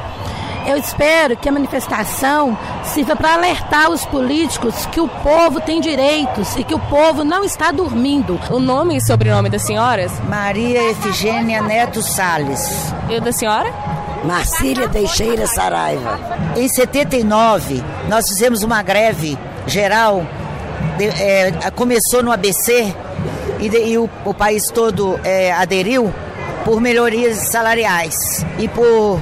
Eu espero que a manifestação sirva para alertar os políticos que o povo tem direitos e que o povo não está dormindo. O nome e sobrenome das senhoras? Maria Efigênia Neto Sales. E o da senhora? Marcília Teixeira Saraiva. Em 79, nós fizemos uma greve geral, de, é, começou no ABC e, de, e o, o, país todo é, aderiu por melhorias salariais e por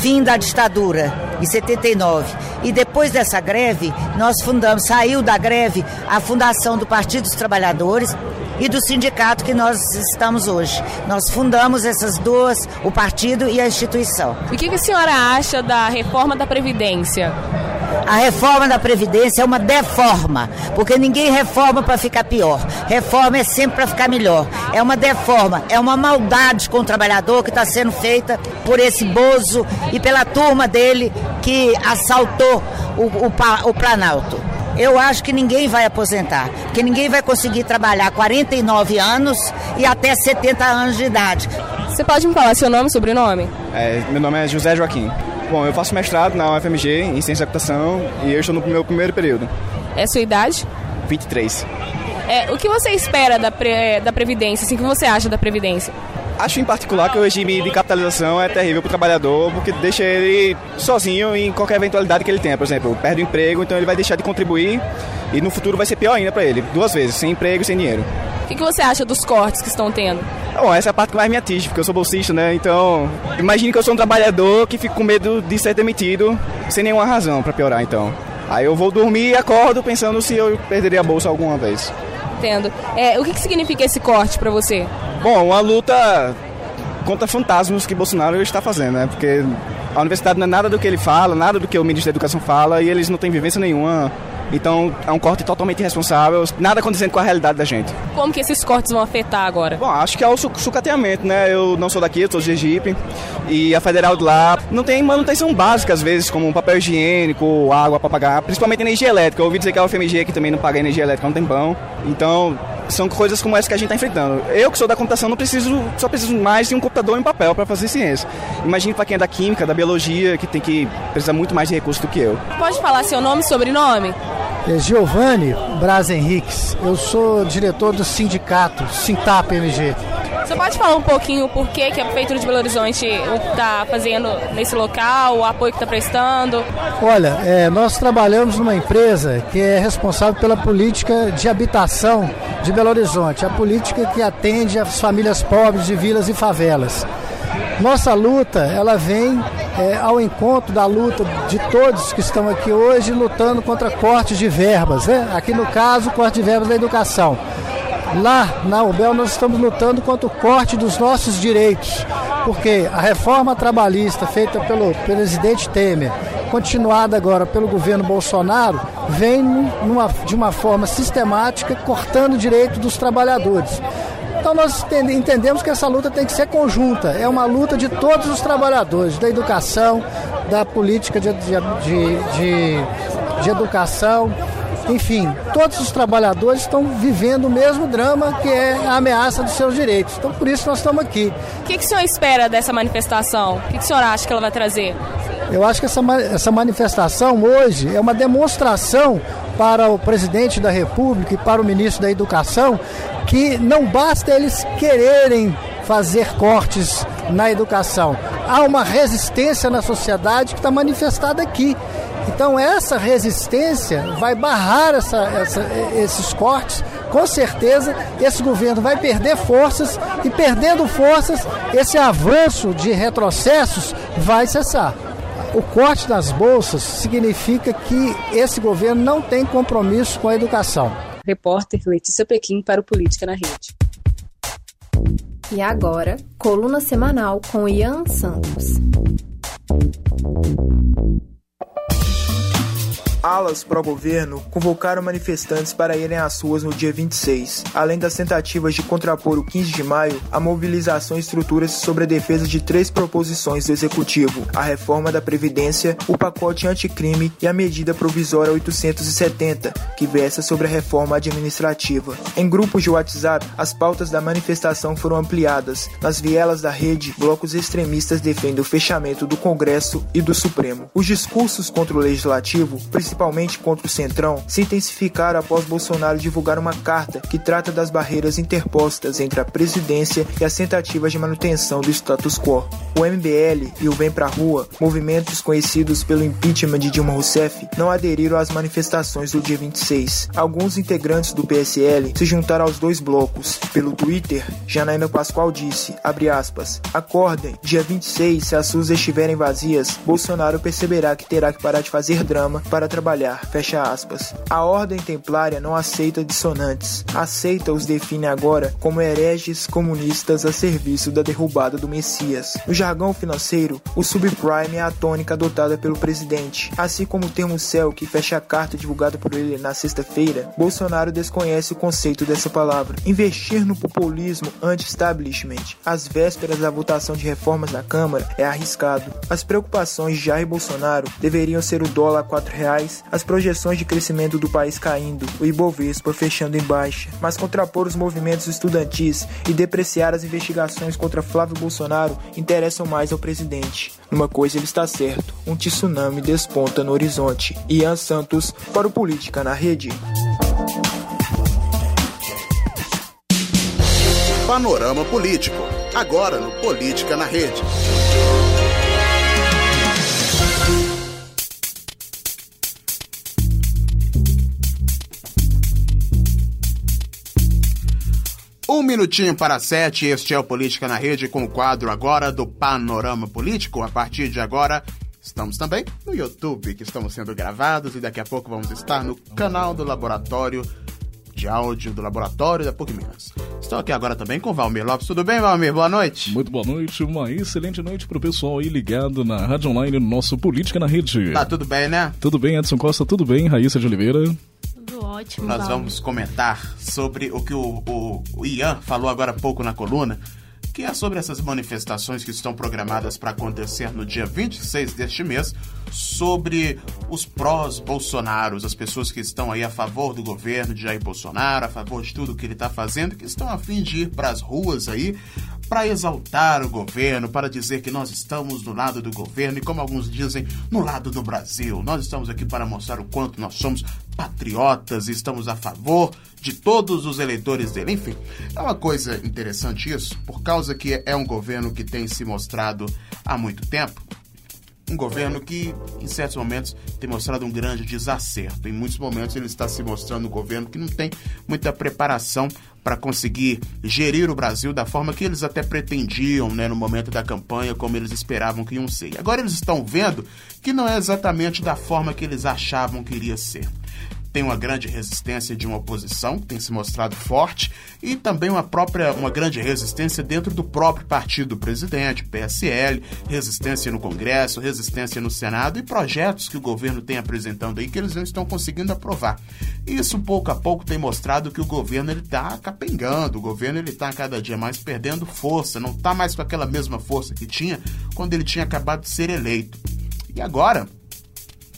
fim da ditadura, em 79. E depois dessa greve, nós fundamos, saiu da greve a fundação do Partido dos Trabalhadores e do sindicato que nós estamos hoje. Nós fundamos essas duas, o partido e a instituição. E o que, que a senhora acha da reforma da Previdência? A reforma da Previdência é uma deforma, porque ninguém reforma para ficar pior. Reforma é sempre para ficar melhor. É uma deforma, é uma maldade com o trabalhador que está sendo feita por esse Bozo e pela turma dele que assaltou o, o, o Planalto. Eu acho que ninguém vai aposentar, porque ninguém vai conseguir trabalhar 49 anos e até 70 anos de idade. Você pode me falar seu nome e sobrenome? É, meu nome é José Joaquim. Bom, eu faço mestrado na UFMG em Ciência da Computação e eu estou no meu primeiro período. É a sua idade? 23. É, o que você espera da, pre, da Previdência? Assim, o que você acha da Previdência? Acho em particular que o regime de capitalização é terrível para o trabalhador, porque deixa ele sozinho em qualquer eventualidade que ele tenha. Por exemplo, perde o emprego, então ele vai deixar de contribuir e no futuro vai ser pior ainda para ele, duas vezes, sem emprego e sem dinheiro. O que, que, você acha dos cortes que estão tendo? Bom, essa é a parte que mais me atinge, porque eu sou bolsista, né? Então, imagine que eu sou um trabalhador que fica com medo de ser demitido sem nenhuma razão para piorar, então. Aí eu vou dormir e acordo pensando se eu perderia a bolsa alguma vez. É, o que, que significa esse corte para você? Bom, uma luta contra fantasmas que Bolsonaro está fazendo, né? Porque a universidade não é nada do que ele fala, nada do que o ministro da Educação fala e eles não têm vivência nenhuma então é um corte totalmente irresponsável, nada acontecendo com a realidade da gente. Como que esses cortes vão afetar agora? Bom, acho que é o sucateamento, né? Eu não sou daqui, eu sou de Egipte. E a federal de lá não tem manutenção básica, às vezes, como papel higiênico, água para pagar, principalmente energia elétrica. Eu ouvi dizer que a UFMG aqui também não paga energia elétrica há um tempão. Então, são coisas como essa que a gente está enfrentando. Eu que sou da computação não preciso, só preciso mais de um computador e um papel para fazer ciência. Imagine para quem é da química, da biologia, que tem que precisar muito mais de recursos do que eu. Pode falar seu nome e sobrenome? É Giovanni Braz Henriques. Eu sou diretor do sindicato Sintap MG. Você pode falar um pouquinho o porquê que a Prefeitura de Belo Horizonte está fazendo nesse local, o apoio que está prestando? Olha, é, nós trabalhamos numa empresa que é responsável pela política de habitação de Belo Horizonte, a política que atende as famílias pobres de vilas e favelas. Nossa luta, ela vem é, ao encontro da luta de todos que estão aqui hoje lutando contra cortes de verbas, né? Aqui no caso, corte de verbas da educação. Lá na UBEL nós estamos lutando contra o corte dos nossos direitos, porque a reforma trabalhista feita pelo presidente Temer, continuada agora pelo governo Bolsonaro, vem numa, de uma forma sistemática cortando o direito dos trabalhadores. Então nós entendemos que essa luta tem que ser conjunta, é uma luta de todos os trabalhadores, da educação, da política de, de, de, de educação, enfim, todos os trabalhadores estão vivendo o mesmo drama que é a ameaça dos seus direitos. Então por isso nós estamos aqui. O que, que o senhor espera dessa manifestação? O que, que o senhor acha que ela vai trazer? Eu acho que essa, essa manifestação hoje é uma demonstração para o presidente da República e para o ministro da Educação que não basta eles quererem fazer cortes na educação. Há uma resistência na sociedade que está manifestada aqui. Então essa resistência vai barrar essa, essa, esses cortes com certeza esse governo vai perder forças e perdendo forças, esse avanço de retrocessos vai cessar. O corte das bolsas significa que esse governo não tem compromisso com a educação. Repórter Letícia Pequim para o Política na Rede. E agora, coluna semanal com Ian Santos. Alas pró-governo convocaram manifestantes para irem às ruas no dia 26. Além das tentativas de contrapor o 15 de maio, a mobilização estrutura-se sobre a defesa de três proposições do Executivo: a reforma da Previdência, o pacote anticrime e a medida provisória 870, que versa sobre a reforma administrativa. Em grupos de WhatsApp, as pautas da manifestação foram ampliadas. Nas vielas da rede, blocos extremistas defendem o fechamento do Congresso e do Supremo. Os discursos contra o Legislativo, principalmente contra o Centrão, se intensificaram após Bolsonaro divulgar uma carta que trata das barreiras interpostas entre a presidência e as tentativas de manutenção do status quo. O MBL e o Vem Pra Rua, movimentos conhecidos pelo impeachment de Dilma Rousseff, não aderiram às manifestações do dia 26. Alguns integrantes do PSL se juntaram aos dois blocos. Pelo Twitter, Janaína Pascoal disse, aspas, acordem, dia 26, se as ruas estiverem vazias, Bolsonaro perceberá que terá que parar de fazer drama para trabalhar trabalhar. Fecha aspas. A ordem templária não aceita dissonantes. Aceita os define agora como hereges comunistas a serviço da derrubada do Messias. No jargão financeiro, o subprime é a tônica adotada pelo presidente. Assim como o termo céu que fecha a carta divulgada por ele na sexta-feira, Bolsonaro desconhece o conceito dessa palavra. Investir no populismo anti-establishment às vésperas da votação de reformas na Câmara é arriscado. As preocupações de Jair Bolsonaro deveriam ser o dólar a R$ 4,00 as projeções de crescimento do país caindo, o Ibovespa fechando em baixa, mas contrapor os movimentos estudantis e depreciar as investigações contra Flávio Bolsonaro interessam mais ao presidente. Numa coisa ele está certo, um tsunami desponta no horizonte. Ian Santos para o Política na Rede. Panorama Político, agora no Política na Rede. Minutinho para sete, este é o Política na Rede com o quadro agora do Panorama Político. A partir de agora, estamos também no YouTube, que estamos sendo gravados e daqui a pouco vamos estar no canal do Laboratório de Áudio do Laboratório da PUC Minas. Estou aqui agora também com o Valmir Lopes. Tudo bem, Valmir? Boa noite. Muito boa noite, uma excelente noite para o pessoal aí ligado na Rádio Online, no nosso Política na Rede. Tá tudo bem, né? Tudo bem, Edson Costa, tudo bem, Raíssa de Oliveira. Tudo ótimo. Nós vamos comentar sobre o que o, o, o Ian falou agora há pouco na coluna, que é sobre essas manifestações que estão programadas para acontecer no dia 26 deste mês, sobre os prós-Bolsonaros, as pessoas que estão aí a favor do governo de Jair Bolsonaro, a favor de tudo que ele está fazendo, que estão a fim de ir para as ruas aí para exaltar o governo, para dizer que nós estamos do lado do governo e, como alguns dizem, no lado do Brasil. Nós estamos aqui para mostrar o quanto nós somos patriotas e estamos a favor de todos os eleitores dele. Enfim, é uma coisa interessante isso, por causa que é um governo que tem se mostrado há muito tempo um governo que, em certos momentos, tem mostrado um grande desacerto. Em muitos momentos, ele está se mostrando um governo que não tem muita preparação para conseguir gerir o Brasil da forma que eles até pretendiam né, no momento da campanha, como eles esperavam que iam ser. Agora eles estão vendo que não é exatamente da forma que eles achavam que iria ser tem uma grande resistência de uma oposição, que tem se mostrado forte, e também uma própria, uma grande resistência dentro do próprio partido do presidente, PSL, resistência no Congresso, resistência no Senado e projetos que o governo tem apresentando aí que eles não estão conseguindo aprovar. Isso pouco a pouco tem mostrado que o governo ele está capengando, o governo ele está cada dia mais perdendo força, não está mais com aquela mesma força que tinha quando ele tinha acabado de ser eleito. E agora,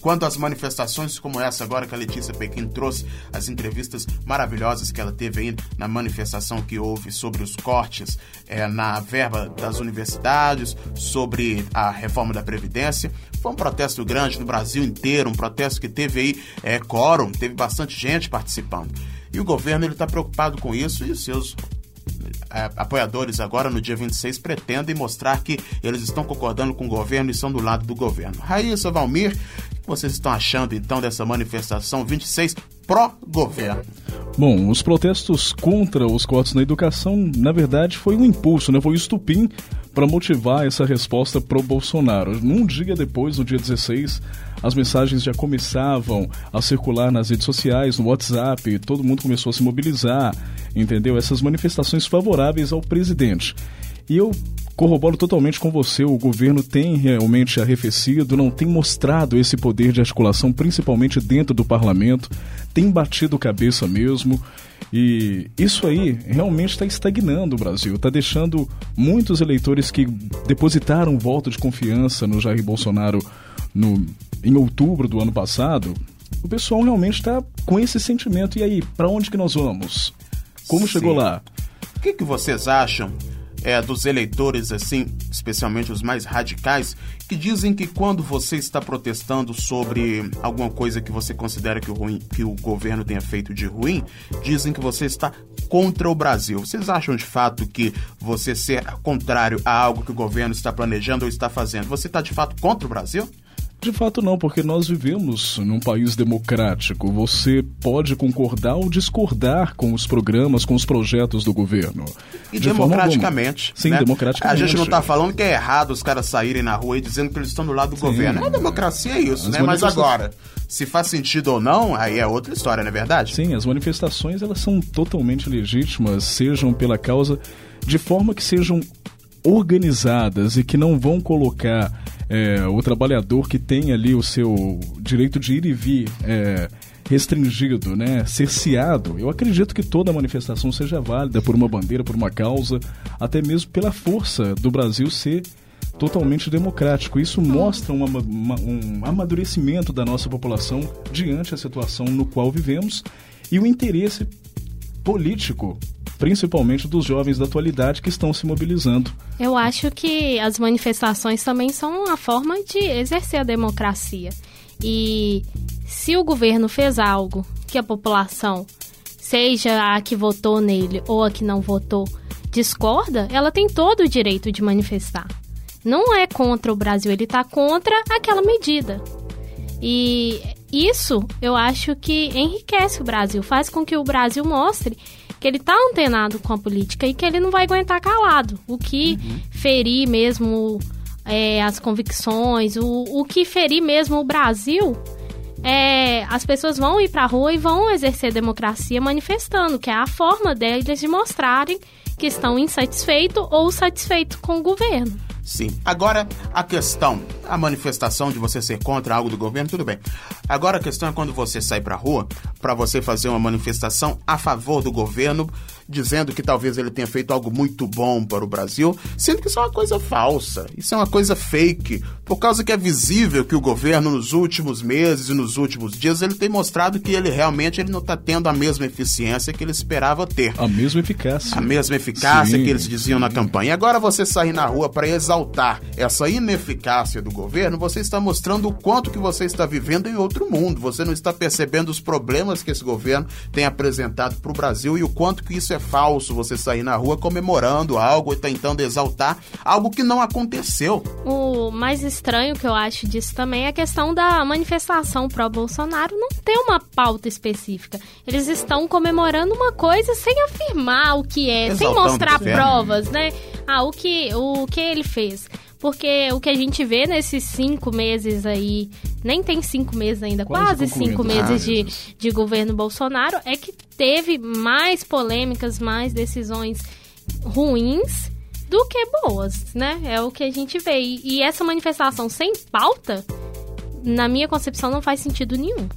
Quanto às manifestações como essa agora que a Letícia Pequim trouxe, as entrevistas maravilhosas que ela teve aí na manifestação que houve sobre os cortes é, na verba das universidades, sobre a reforma da Previdência. Foi um protesto grande no Brasil inteiro, um protesto que teve aí é, quórum, teve bastante gente participando. E o governo está preocupado com isso e seus é, apoiadores agora no dia 26 pretendem mostrar que eles estão concordando com o governo e são do lado do governo. Raíssa Valmir, vocês estão achando então dessa manifestação 26 pró-governo? Bom, os protestos contra os cortes na educação, na verdade, foi um impulso, né? Foi um estupim para motivar essa resposta pro Bolsonaro. Num dia depois, no dia 16, as mensagens já começavam a circular nas redes sociais, no WhatsApp, todo mundo começou a se mobilizar, entendeu? Essas manifestações favoráveis ao presidente. E eu corroboro totalmente com você, o governo tem realmente arrefecido, não tem mostrado esse poder de articulação, principalmente dentro do parlamento, tem batido cabeça mesmo. E isso aí realmente está estagnando o Brasil, está deixando muitos eleitores que depositaram voto de confiança no Jair Bolsonaro no, em outubro do ano passado. O pessoal realmente está com esse sentimento. E aí, para onde que nós vamos? Como Sim. chegou lá? O que, que vocês acham é, dos eleitores, assim, especialmente os mais radicais, que dizem que quando você está protestando sobre alguma coisa que você considera que o, ruim, que o governo tenha feito de ruim, dizem que você está contra o Brasil. Vocês acham de fato que você ser contrário a algo que o governo está planejando ou está fazendo, você está de fato contra o Brasil? De fato não, porque nós vivemos num país democrático. Você pode concordar ou discordar com os programas, com os projetos do governo. E De democraticamente. Sim, né? democraticamente. A gente não está falando que é errado os caras saírem na rua e dizendo que eles estão do lado do Sim. governo. A democracia é isso, As né? Mas agora, se faz sentido ou não, aí é outra história, não é verdade? Sim, as manifestações elas são totalmente legítimas, sejam pela causa, de forma que sejam organizadas e que não vão colocar é, o trabalhador que tem ali o seu direito de ir e vir é, restringido, né, cerceado. Eu acredito que toda manifestação seja válida por uma bandeira, por uma causa, até mesmo pela força do Brasil ser totalmente democrático. Isso mostra uma- uma- um amadurecimento da nossa população diante da situação no qual vivemos e o interesse político, principalmente dos jovens da atualidade que estão se mobilizando. Eu acho que as manifestações também são uma forma de exercer a democracia. E se o governo fez algo que a população, seja a que votou nele ou a que não votou, discorda, ela tem todo o direito de manifestar. Não é contra o Brasil, ele está contra aquela medida. E isso eu acho que enriquece o Brasil, faz com que o Brasil mostre que ele está antenado com a política e que ele não vai aguentar calado. O que ferir mesmo é, as convicções, o, o que ferir mesmo o Brasil, é, as pessoas vão ir para a rua e vão exercer democracia manifestando, que é a forma deles de mostrarem que estão insatisfeitos ou satisfeitos com o governo. Sim. Agora, a questão, a manifestação de você ser contra algo do governo, tudo bem. Agora a questão é quando você sai pra rua para você fazer uma manifestação a favor do governo, dizendo que talvez ele tenha feito algo muito bom para o Brasil, sendo que isso é uma coisa falsa, isso é uma coisa fake, por causa que é visível que o governo nos últimos meses e nos últimos dias ele tem mostrado que ele realmente ele não está tendo a mesma eficiência que ele esperava ter. A mesma eficácia. A mesma eficácia Sim, que eles diziam na campanha. E agora você sair na rua para exaltar essa ineficácia do governo, você está mostrando o quanto que você está vivendo em outro mundo. Você não está percebendo os problemas que esse governo tem apresentado para o Brasil e o quanto que isso é falso. Você sair na rua comemorando algo e tentando exaltar algo que não aconteceu. O mais estranho que eu acho disso também é a questão da manifestação pró-Bolsonaro não ter uma pauta específica. Eles estão comemorando uma coisa sem afirmar o que é, sem Exaltando mostrar o governo. provas, né? Ah, o que, o que ele fez. Porque o que a gente vê nesses cinco meses aí, nem tem cinco meses ainda, Quase quase, cinco meses Ah, de, de governo Bolsonaro, é que teve mais polêmicas, mais decisões ruins do que boas, né? É o que a gente vê. E, e essa manifestação sem pauta, na minha concepção, não faz sentido nenhum.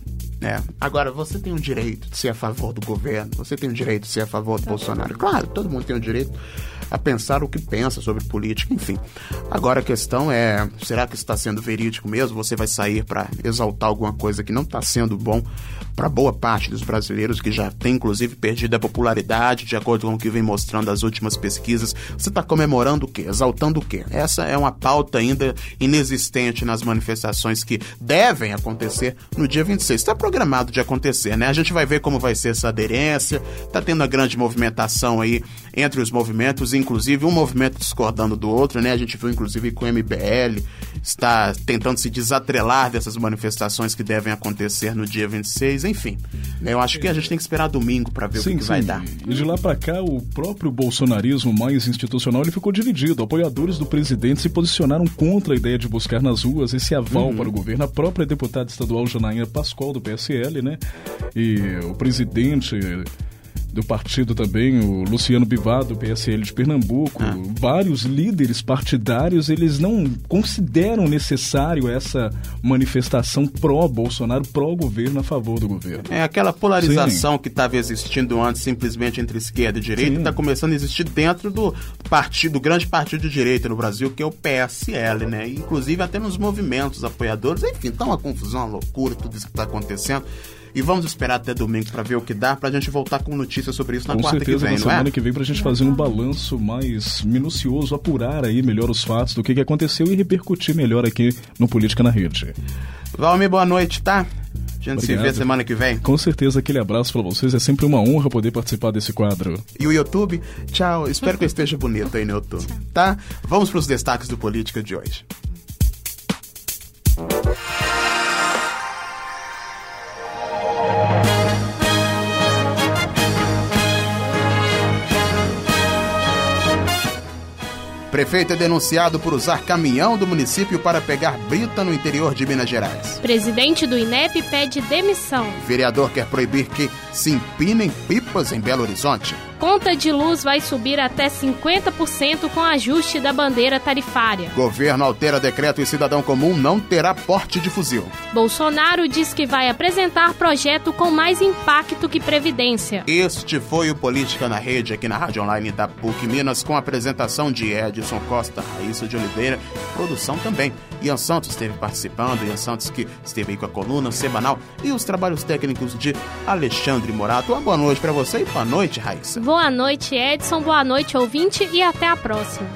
É. Agora, você tem o direito de ser a favor do governo, você tem o direito de ser a favor do Bolsonaro. Claro, todo mundo tem o direito a pensar o que pensa sobre política, enfim. Agora a questão é, será que está sendo verídico mesmo? Você vai sair para exaltar alguma coisa que não está sendo bom para boa parte dos brasileiros que já tem inclusive perdido a popularidade, de acordo com o que vem mostrando as últimas pesquisas. Você está comemorando o quê? Exaltando o quê? Essa é uma pauta ainda inexistente nas manifestações que devem acontecer no dia 26. Está programado de acontecer, né? A gente vai ver como vai ser essa aderência. Tá tendo uma grande movimentação aí entre os movimentos, inclusive um movimento discordando do outro, né? A gente viu inclusive com o MBL está tentando se desatrelar dessas manifestações que devem acontecer no dia 26, enfim. Né? Eu acho que a gente tem que esperar domingo para ver sim, o que, que vai dar. E de lá para cá, o próprio bolsonarismo mais institucional ele ficou dividido. Apoiadores do presidente se posicionaram contra a ideia de buscar nas ruas esse aval uhum. para o governo. A própria deputada estadual Janaína Pascoal, do PSL, né? E o presidente do partido também, o Luciano Bivar, do PSL de Pernambuco, ah. vários líderes partidários, eles não consideram necessário essa manifestação pró-Bolsonaro, pró-governo, a favor do governo. É aquela polarização Sim. que estava existindo antes simplesmente entre esquerda e direita, está começando a existir dentro do partido, do grande partido de direita no Brasil, que é o PSL, né? Inclusive até nos movimentos apoiadores, enfim, tá uma confusão, uma loucura, tudo isso que está acontecendo. E vamos esperar até domingo para ver o que dá, para a gente voltar com notícias sobre isso na com quarta certeza, que vem, na semana é? que vem, para a gente fazer um balanço mais minucioso, apurar aí melhor os fatos do que, que aconteceu e repercutir melhor aqui no Política na Rede. Valmir, boa noite, tá? A gente Obrigado. se vê semana que vem. Com certeza, aquele abraço para vocês. É sempre uma honra poder participar desse quadro. E o YouTube? Tchau. Espero que eu esteja bonito aí no YouTube. Tá? Vamos para os destaques do Política de hoje. Prefeito é denunciado por usar caminhão do município para pegar brita no interior de Minas Gerais. Presidente do INEP pede demissão. Vereador quer proibir que se empinem pipas em Belo Horizonte. Conta de luz vai subir até 50% com ajuste da bandeira tarifária. Governo altera decreto e cidadão comum não terá porte de fuzil. Bolsonaro diz que vai apresentar projeto com mais impacto que Previdência. Este foi o Política na Rede, aqui na Rádio Online da PUC Minas, com a apresentação de Edson Costa, Raíssa de Oliveira, produção também. Ian Santos esteve participando, Ian Santos que esteve aí com a coluna semanal e os trabalhos técnicos de Alexandre Morato. Uma boa noite para você e boa noite, Raíssa. Boa noite, Edson. Boa noite, ouvinte, e até a próxima.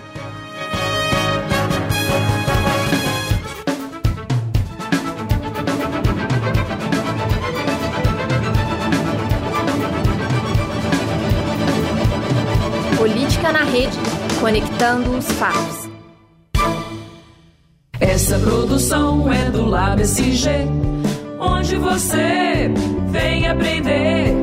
Política na rede, conectando os fatos. Essa produção é do LabSG, onde você vem aprender